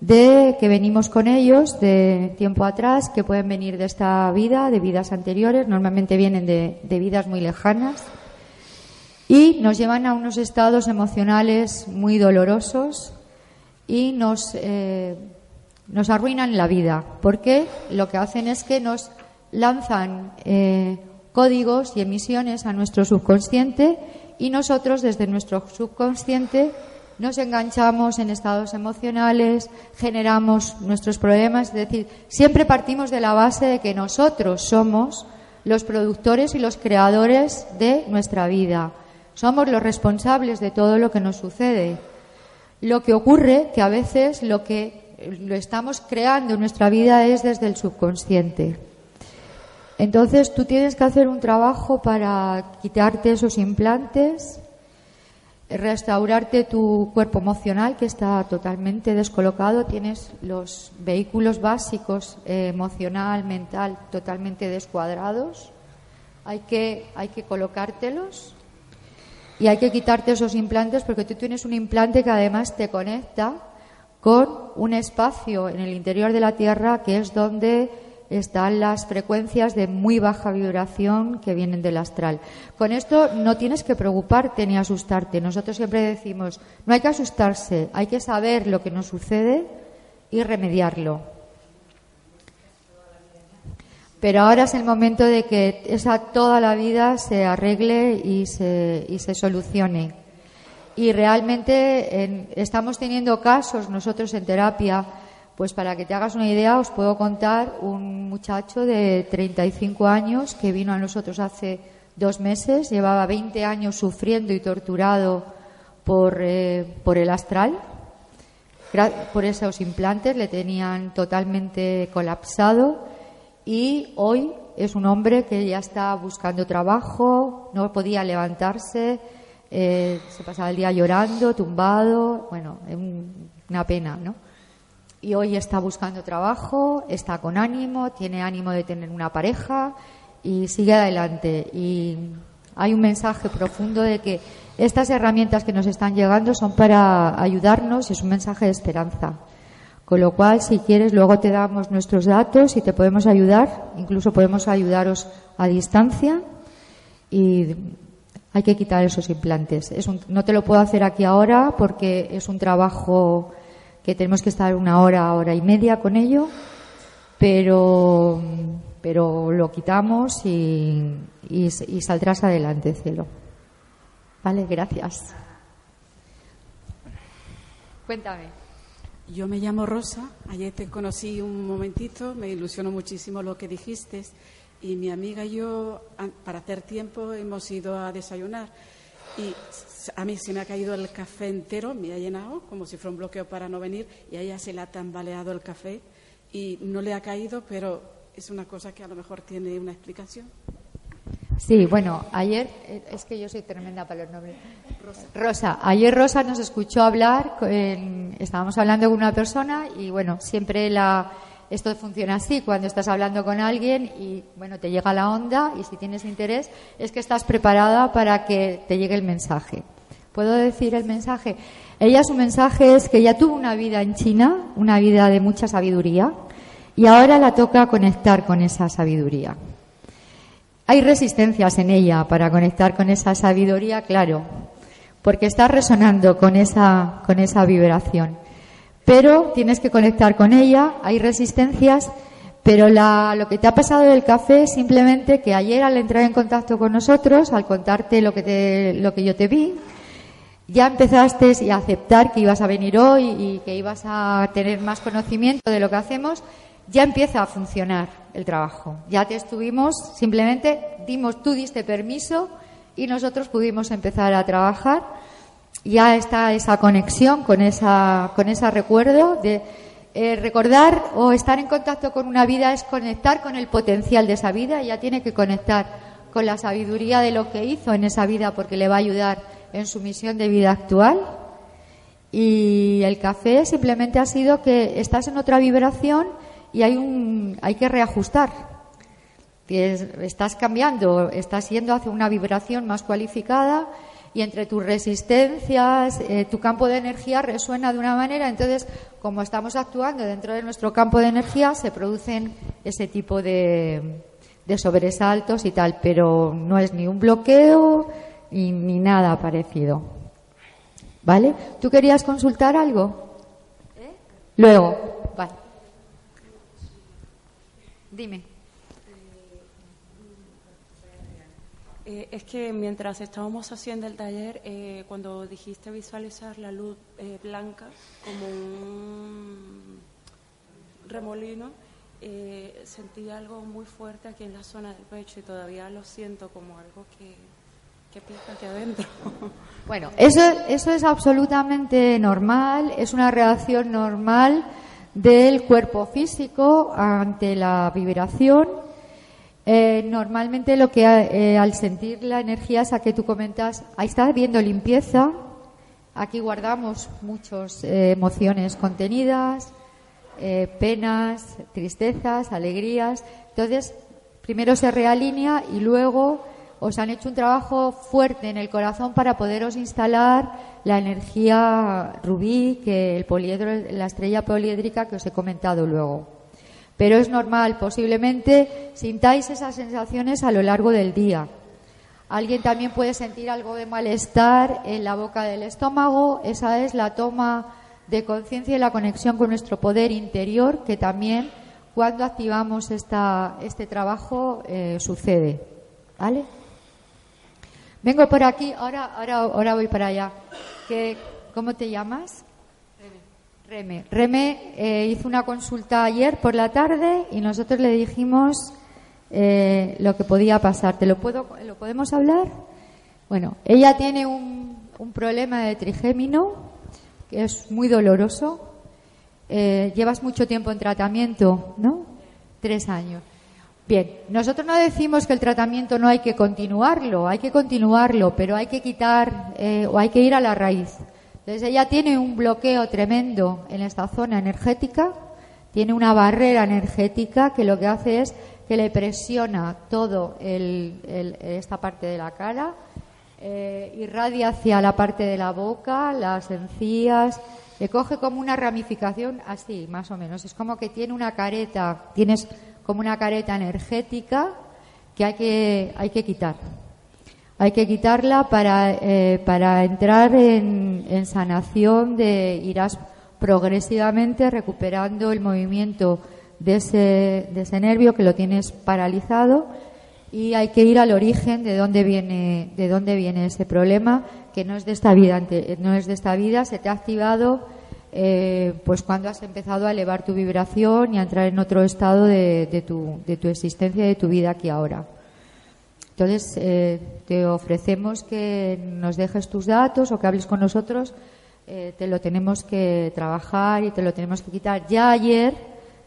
de que venimos con ellos de tiempo atrás, que pueden venir de esta vida, de vidas anteriores, normalmente vienen de, vidas muy lejanas, y nos llevan a unos estados emocionales muy dolorosos y nos, eh, nos arruinan la vida, porque lo que hacen es que nos lanzan eh, códigos y emisiones a nuestro subconsciente y nosotros desde nuestro subconsciente nos enganchamos en estados emocionales, generamos nuestros problemas, es decir, siempre partimos de la base de que nosotros somos los productores y los creadores de nuestra vida. Somos los responsables de todo lo que nos sucede. Lo que ocurre que a veces lo que lo estamos creando nuestra vida es desde el subconsciente. Entonces tú tienes que hacer un trabajo para quitarte esos implantes, restaurarte tu cuerpo emocional que está totalmente descolocado, tienes los vehículos básicos eh, emocional, mental totalmente descuadrados. Hay que, hay que colocártelos y hay que quitarte esos implantes porque tú tienes un implante que además te conecta con un espacio en el interior de la Tierra que es donde están las frecuencias de muy baja vibración que vienen del astral. Con esto no tienes que preocuparte ni asustarte. Nosotros siempre decimos, no hay que asustarse, hay que saber lo que nos sucede y remediarlo. Pero ahora es el momento de que esa toda la vida se arregle y se, y se solucione. Y realmente estamos teniendo casos nosotros en terapia pues para que te hagas una idea, os puedo contar un muchacho de 35 años que vino a nosotros hace dos meses, llevaba 20 años sufriendo y torturado por, eh, por el astral, por esos implantes, le tenían totalmente colapsado y hoy es un hombre que ya está buscando trabajo, no podía levantarse, eh, se pasaba el día llorando, tumbado, bueno, una pena, ¿no? y hoy está buscando trabajo, está con ánimo, tiene ánimo de tener una pareja y sigue adelante. Y hay un mensaje profundo de que estas herramientas que nos están llegando son para ayudarnos y es un mensaje de esperanza. Con lo cual, si quieres, luego te damos nuestros datos y te podemos ayudar, incluso podemos ayudaros a distancia y hay que quitar esos implantes. no te lo puedo hacer aquí ahora porque es un trabajo que tenemos que estar una hora, hora y media con ello, pero, pero lo quitamos y, y, saldrás adelante, cielo. Vale, gracias. Cuéntame. Yo me llamo Rosa, ayer te conocí un momentito, me ilusionó muchísimo lo que dijiste y mi amiga y yo, para hacer tiempo, hemos ido a desayunar y a mí se me ha caído el café entero, me ha llenado como si fuera un bloqueo para no venir y a ella se le ha tambaleado el café y no le ha caído, pero es una cosa que a lo mejor tiene una explicación. Sí, bueno, ayer, eh, es que yo soy tremenda para los nombres. Rosa. ayer Rosa nos escuchó hablar, estábamos hablando con una persona y bueno, siempre la esto funciona así, cuando estás hablando con alguien y bueno, te llega la onda y si tienes interés es que estás preparada para que te llegue el mensaje. ¿Puedo decir el mensaje? Ella su mensaje es que ella tuvo una vida en China, una vida de mucha sabiduría y ahora la toca conectar con esa sabiduría. Hay resistencias en ella para conectar con esa sabiduría, claro, porque está resonando con esa, con esa vibración pero tienes que conectar con ella, hay resistencias, pero lo que te ha pasado del café es simplemente que ayer al entrar en contacto con nosotros, al contarte lo que, lo que yo te vi, ya empezaste a aceptar que ibas a venir hoy y que ibas a tener más conocimiento de lo que hacemos, ya empieza a funcionar el trabajo. Ya te estuvimos, simplemente dimos, tú diste permiso y nosotros pudimos empezar a trabajar ya está esa conexión con esa con ese recuerdo de eh, recordar o estar en contacto con una vida es conectar con el potencial de esa vida. Ya tiene que conectar con la sabiduría de lo que hizo en esa vida porque le va a ayudar en su misión de vida actual. Y el café simplemente ha sido que estás en otra vibración y hay un hay que reajustar. Estás cambiando, estás yendo hacia una vibración más cualificada y entre tus resistencias, eh, tu campo de energía resuena de una manera, entonces como estamos actuando dentro de nuestro campo de energía se producen ese tipo de, de sobresaltos y tal, pero no es ni un bloqueo ni, ni nada parecido. ¿Vale? ¿Tú querías consultar algo? Luego, vale. Dime. Eh, es que mientras estábamos haciendo el taller, eh, cuando dijiste visualizar la luz eh, blanca como un remolino, sentí algo muy fuerte aquí en la zona del pecho y todavía lo siento como algo que, que aquí adentro. Bueno, eso, eso es absolutamente normal, es una reacción normal del cuerpo físico ante la vibración eh, normalmente lo que eh, al sentir la energía esa que tú comentas, ahí está habiendo limpieza. Aquí guardamos muchas eh, emociones contenidas, penas, tristezas, alegrías. Entonces, primero se realinea y luego os han hecho un trabajo fuerte en el corazón para poderos instalar la energía rubí, que el poliedro, la estrella poliédrica que os he comentado luego pero es normal, posiblemente sintáis esas sensaciones a lo largo del día. Alguien también puede sentir algo de malestar en la boca del estómago, esa es la toma de conciencia y la conexión con nuestro poder interior, que también cuando activamos esta, este trabajo eh, sucede. ¿Vale? Vengo por aquí, ahora, ahora, ahora voy para allá. ¿Cómo te llamas? Reme. Reme eh, hizo una consulta ayer por la tarde y nosotros le dijimos eh, lo que podía pasar. ¿Te lo, puedo, lo podemos hablar? Bueno, ella tiene un, problema de trigémino que es muy doloroso. Eh, llevas mucho tiempo en tratamiento, ¿no? Tres años. Bien, nosotros no decimos que el tratamiento no hay que continuarlo, hay que continuarlo, pero hay que quitar o hay que ir a la raíz. Entonces ella tiene un bloqueo tremendo en esta zona energética, tiene una barrera energética que lo que hace es que le presiona todo esta parte de la cara, eh, irradia hacia la parte de la boca, las encías, le coge como una ramificación así, más o menos. Es como que tiene una careta, tienes como una careta energética que hay que, hay que quitar. Hay que quitarla para, eh, para entrar en, sanación de irás progresivamente recuperando el movimiento de ese, de ese nervio que lo tienes paralizado y hay que ir al origen de dónde viene de dónde viene ese problema que no es de esta vida no es de esta vida. Se te ha activado eh, pues cuando has empezado a elevar tu vibración y a entrar en otro estado de, de, tu, de tu existencia y de tu vida aquí ahora entonces, eh, te ofrecemos que nos dejes tus datos o que hables con nosotros. Eh, te lo tenemos que trabajar y te lo tenemos que quitar. Ya ayer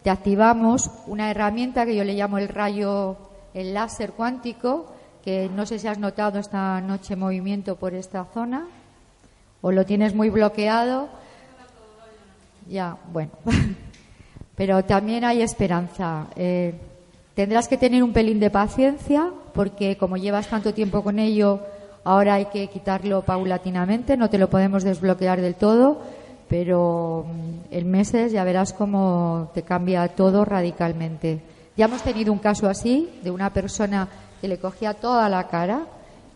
te activamos una herramienta que yo le llamo el rayo, el láser cuántico, que no sé si has notado esta noche movimiento por esta zona o lo tienes muy bloqueado. Ya, bueno. Pero también hay esperanza. Eh, Tendrás que tener un pelín de paciencia porque como llevas tanto tiempo con ello, ahora hay que quitarlo paulatinamente, no te lo podemos desbloquear del todo, pero mm, en meses ya verás cómo te cambia todo radicalmente. Ya hemos tenido un caso así de una persona que le cogía toda la cara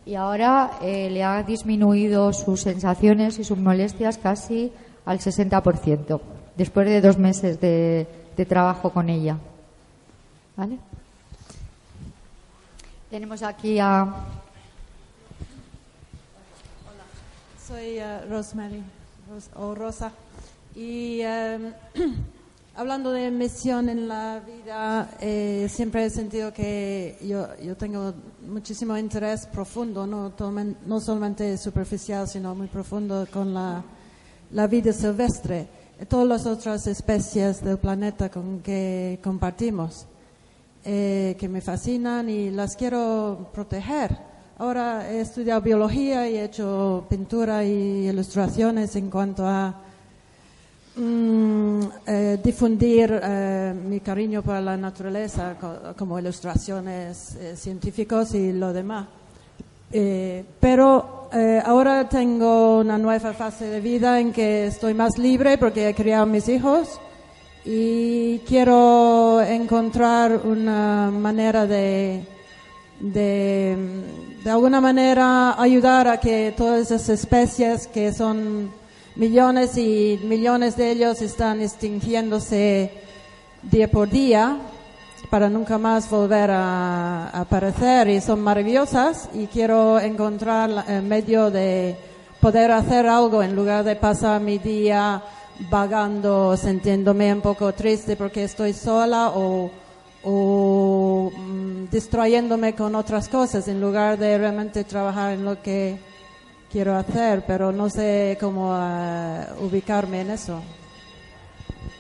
y ahora eh, le ha disminuido sus sensaciones y sus molestias casi al 60% después de dos meses de trabajo con ella. ¿Vale? Tenemos aquí a. Hola, soy uh, Rosemary o Rosa. Y um, hablando de misión en la vida, eh, siempre he sentido que yo, yo tengo muchísimo interés profundo, no, no solamente superficial, sino muy profundo con la, la vida silvestre y todas las otras especies del planeta con que compartimos. Eh, que me fascinan y las quiero proteger. Ahora he estudiado biología y he hecho pintura y ilustraciones en cuanto a mm, eh, difundir eh, mi cariño por la naturaleza co- como ilustraciones científicos y lo demás. Pero ahora tengo una nueva fase de vida en que estoy más libre porque he criado a mis hijos y quiero encontrar una manera de, de, de alguna manera ayudar a que todas esas especies que son millones y millones de ellos están extinguiéndose día por día para nunca más volver a, aparecer y son maravillosas. Y quiero encontrar el medio de poder hacer algo en lugar de pasar mi día vagando, sintiéndome un poco triste porque estoy sola o, o mm, distrayéndome con otras cosas en lugar de realmente trabajar en lo que quiero hacer, pero no sé cómo eh, ubicarme en eso.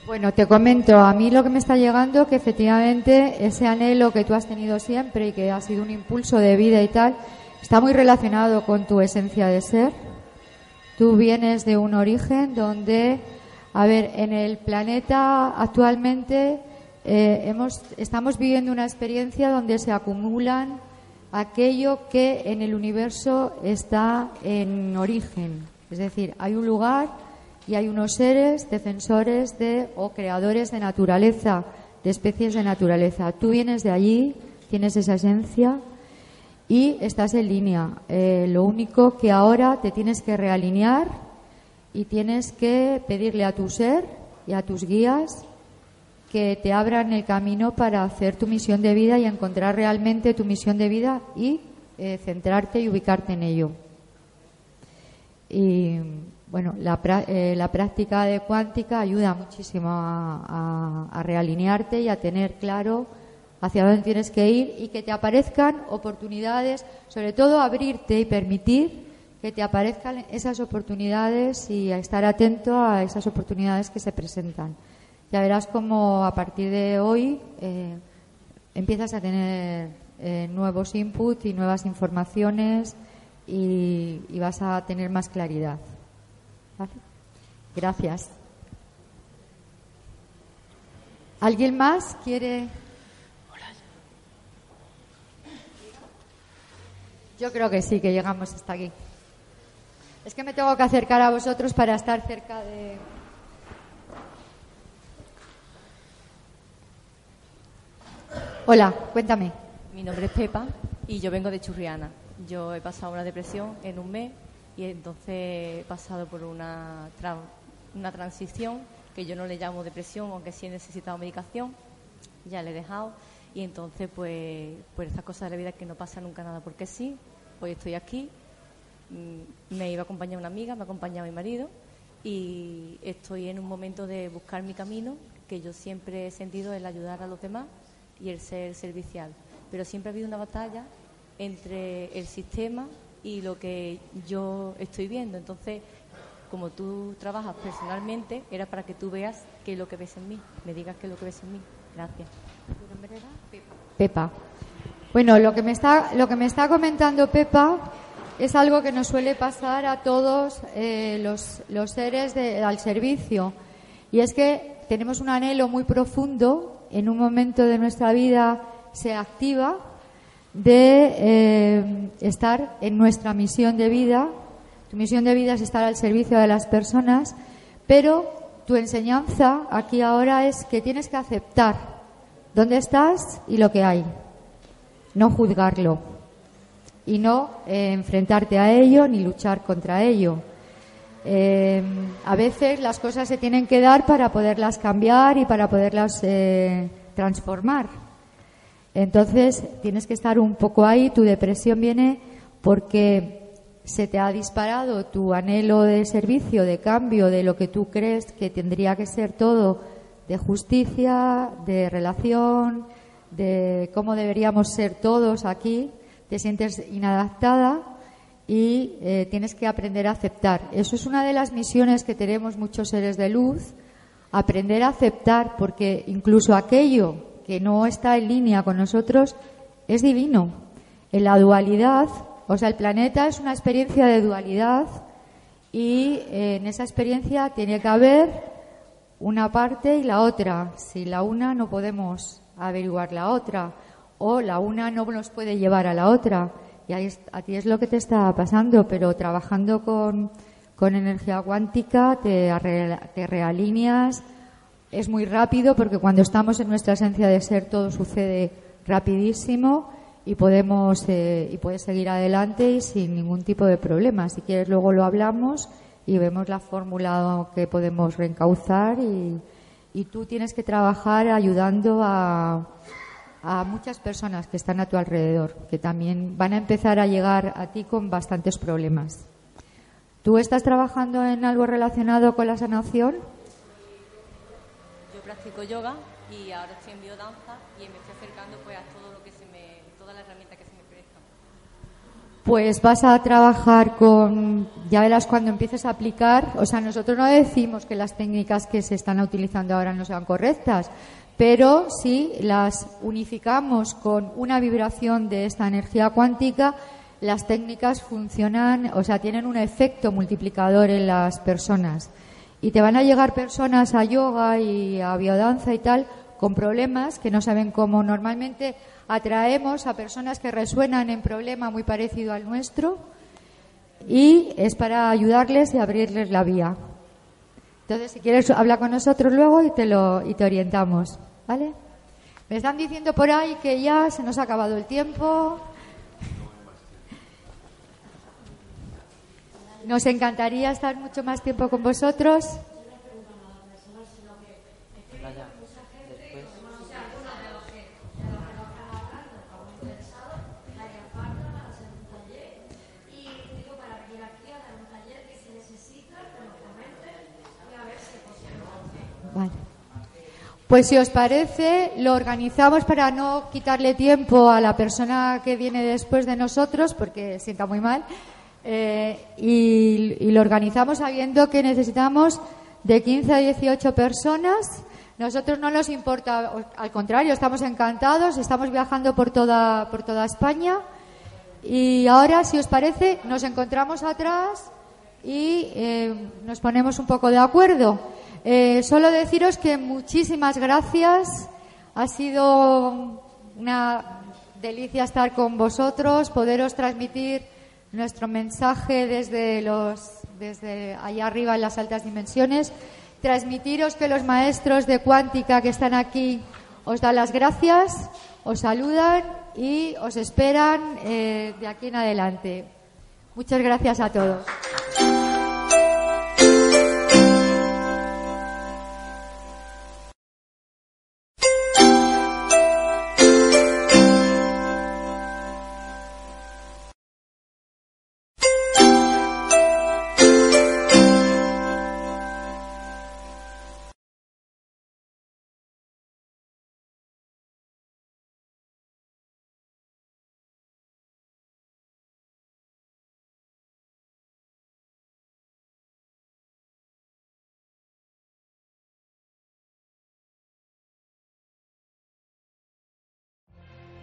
Bueno, te comento, a mí lo que me está llegando que efectivamente ese anhelo que tú has tenido siempre y que ha sido un impulso de vida y tal, está muy relacionado con tu esencia de ser. Tú vienes de un origen donde, a ver, en el planeta actualmente eh, hemos, estamos viviendo una experiencia donde se acumulan aquello que en el universo está en origen. Es decir, hay un lugar y hay unos seres defensores de o creadores de naturaleza, de especies de naturaleza. Tú vienes de allí, tienes esa esencia y estás en línea. Eh, lo único que ahora te tienes que realinear y tienes que pedirle a tu ser y a tus guías que te abran el camino para hacer tu misión de vida y encontrar realmente tu misión de vida y eh, centrarte y ubicarte en ello. Y bueno, la, eh, práctica de cuántica ayuda muchísimo a realinearte y a tener claro hacia dónde tienes que ir y que te aparezcan oportunidades, sobre todo abrirte y permitir que te aparezcan esas oportunidades y a estar atento a esas oportunidades que se presentan. Ya verás cómo a partir de hoy eh, empiezas a tener eh, nuevos inputs y nuevas informaciones y, vas a tener más claridad. Gracias. ¿Alguien más quiere? Yo creo que sí, que llegamos hasta aquí. Es que me tengo que acercar a vosotros para estar cerca de... Hola, cuéntame. Mi nombre es Pepa y yo vengo de Churriana. Yo he pasado una depresión en un mes y entonces he pasado por una, una transición que yo no le llamo depresión, aunque sí he necesitado medicación. Ya le he dejado y entonces pues por estas cosas de la vida que no pasa nunca nada porque sí, hoy estoy aquí. Mm, Me iba a acompañar una amiga, me ha acompañado mi marido y estoy en un momento de buscar mi camino que yo siempre he sentido el ayudar a los demás y el ser servicial. Pero siempre ha habido una batalla entre el sistema y lo que yo estoy viendo. Entonces, como tú trabajas personalmente, era para que tú veas qué es lo que ves en mí, me digas qué es lo que ves en mí. Gracias. Bueno, lo que me está, lo que me está comentando Pepa es algo que nos suele pasar a todos eh, los, los seres al servicio. Y es que tenemos un anhelo muy profundo, en un momento de nuestra vida se activa, de eh, estar en nuestra misión de vida. Tu misión de vida es estar al servicio de las personas, pero tu enseñanza aquí ahora es que tienes que aceptar dónde estás y lo que hay, no juzgarlo y no eh, enfrentarte a ello ni luchar contra ello. Eh, a veces las cosas se tienen que dar para poderlas cambiar y para poderlas eh, transformar. Entonces tienes que estar un poco ahí. Tu depresión viene porque se te ha disparado tu anhelo de servicio, de cambio, de lo que tú crees que tendría que ser todo, de justicia, de relación, de cómo deberíamos ser todos aquí. Te sientes inadaptada y eh, tienes que aprender a aceptar. Eso es una de las misiones que tenemos muchos seres de luz, aprender a aceptar, porque incluso aquello que no está en línea con nosotros es divino. En la dualidad, o sea, el planeta es una experiencia de dualidad y eh, en esa experiencia tiene que haber una parte y la otra. Si la una no podemos averiguar la otra o la una no nos puede llevar a la otra. Y ahí a ti es lo que te está pasando, pero trabajando con, con energía cuántica te, te realineas. Es muy rápido porque cuando estamos en nuestra esencia de ser todo sucede rapidísimo y podemos eh, y puedes seguir adelante y sin ningún tipo de problema. Si quieres luego lo hablamos y vemos la fórmula que podemos reencauzar y, y tú tienes que trabajar ayudando a, a muchas personas que están a tu alrededor, que también van a empezar a llegar a ti con bastantes problemas. ¿Tú estás trabajando en algo relacionado con la sanación? Yo practico yoga y ahora estoy en biodanza y me estoy acercando pues a todo lo que se me, todas las herramientas que se me prestan. Pues vas a trabajar con, ya verás cuando empieces a aplicar, o sea, nosotros no decimos que las técnicas que se están utilizando ahora no sean correctas, pero si las unificamos con una vibración de esta energía cuántica, las técnicas funcionan, o sea, tienen un efecto multiplicador en las personas. Y te van a llegar personas a yoga y a biodanza y tal con problemas que no saben cómo. Normalmente atraemos a personas que resuenan en problema muy parecido al nuestro y es para ayudarles y abrirles la vía. Entonces, si quieres, habla con nosotros luego y te, lo, y te orientamos. ¿Vale? Me están diciendo por ahí que ya se nos ha acabado el tiempo. Nos encantaría estar mucho más tiempo con vosotros. Pues si os parece, lo organizamos para no quitarle tiempo a la persona que viene después de nosotros, porque sienta muy mal, eh, y, lo organizamos sabiendo que necesitamos de 15 a 18 personas. Nosotros no nos importa, al contrario, estamos encantados, estamos viajando por toda, por toda España. Y ahora, si os parece, nos encontramos atrás y eh, nos ponemos un poco de acuerdo. Eh, solo deciros que muchísimas gracias. Ha sido una delicia estar con vosotros, poderos transmitir nuestro mensaje desde los desde allá arriba en las altas dimensiones, transmitiros que los maestros de cuántica que están aquí os dan las gracias, os saludan y os esperan eh, de aquí en adelante. Muchas gracias a todos.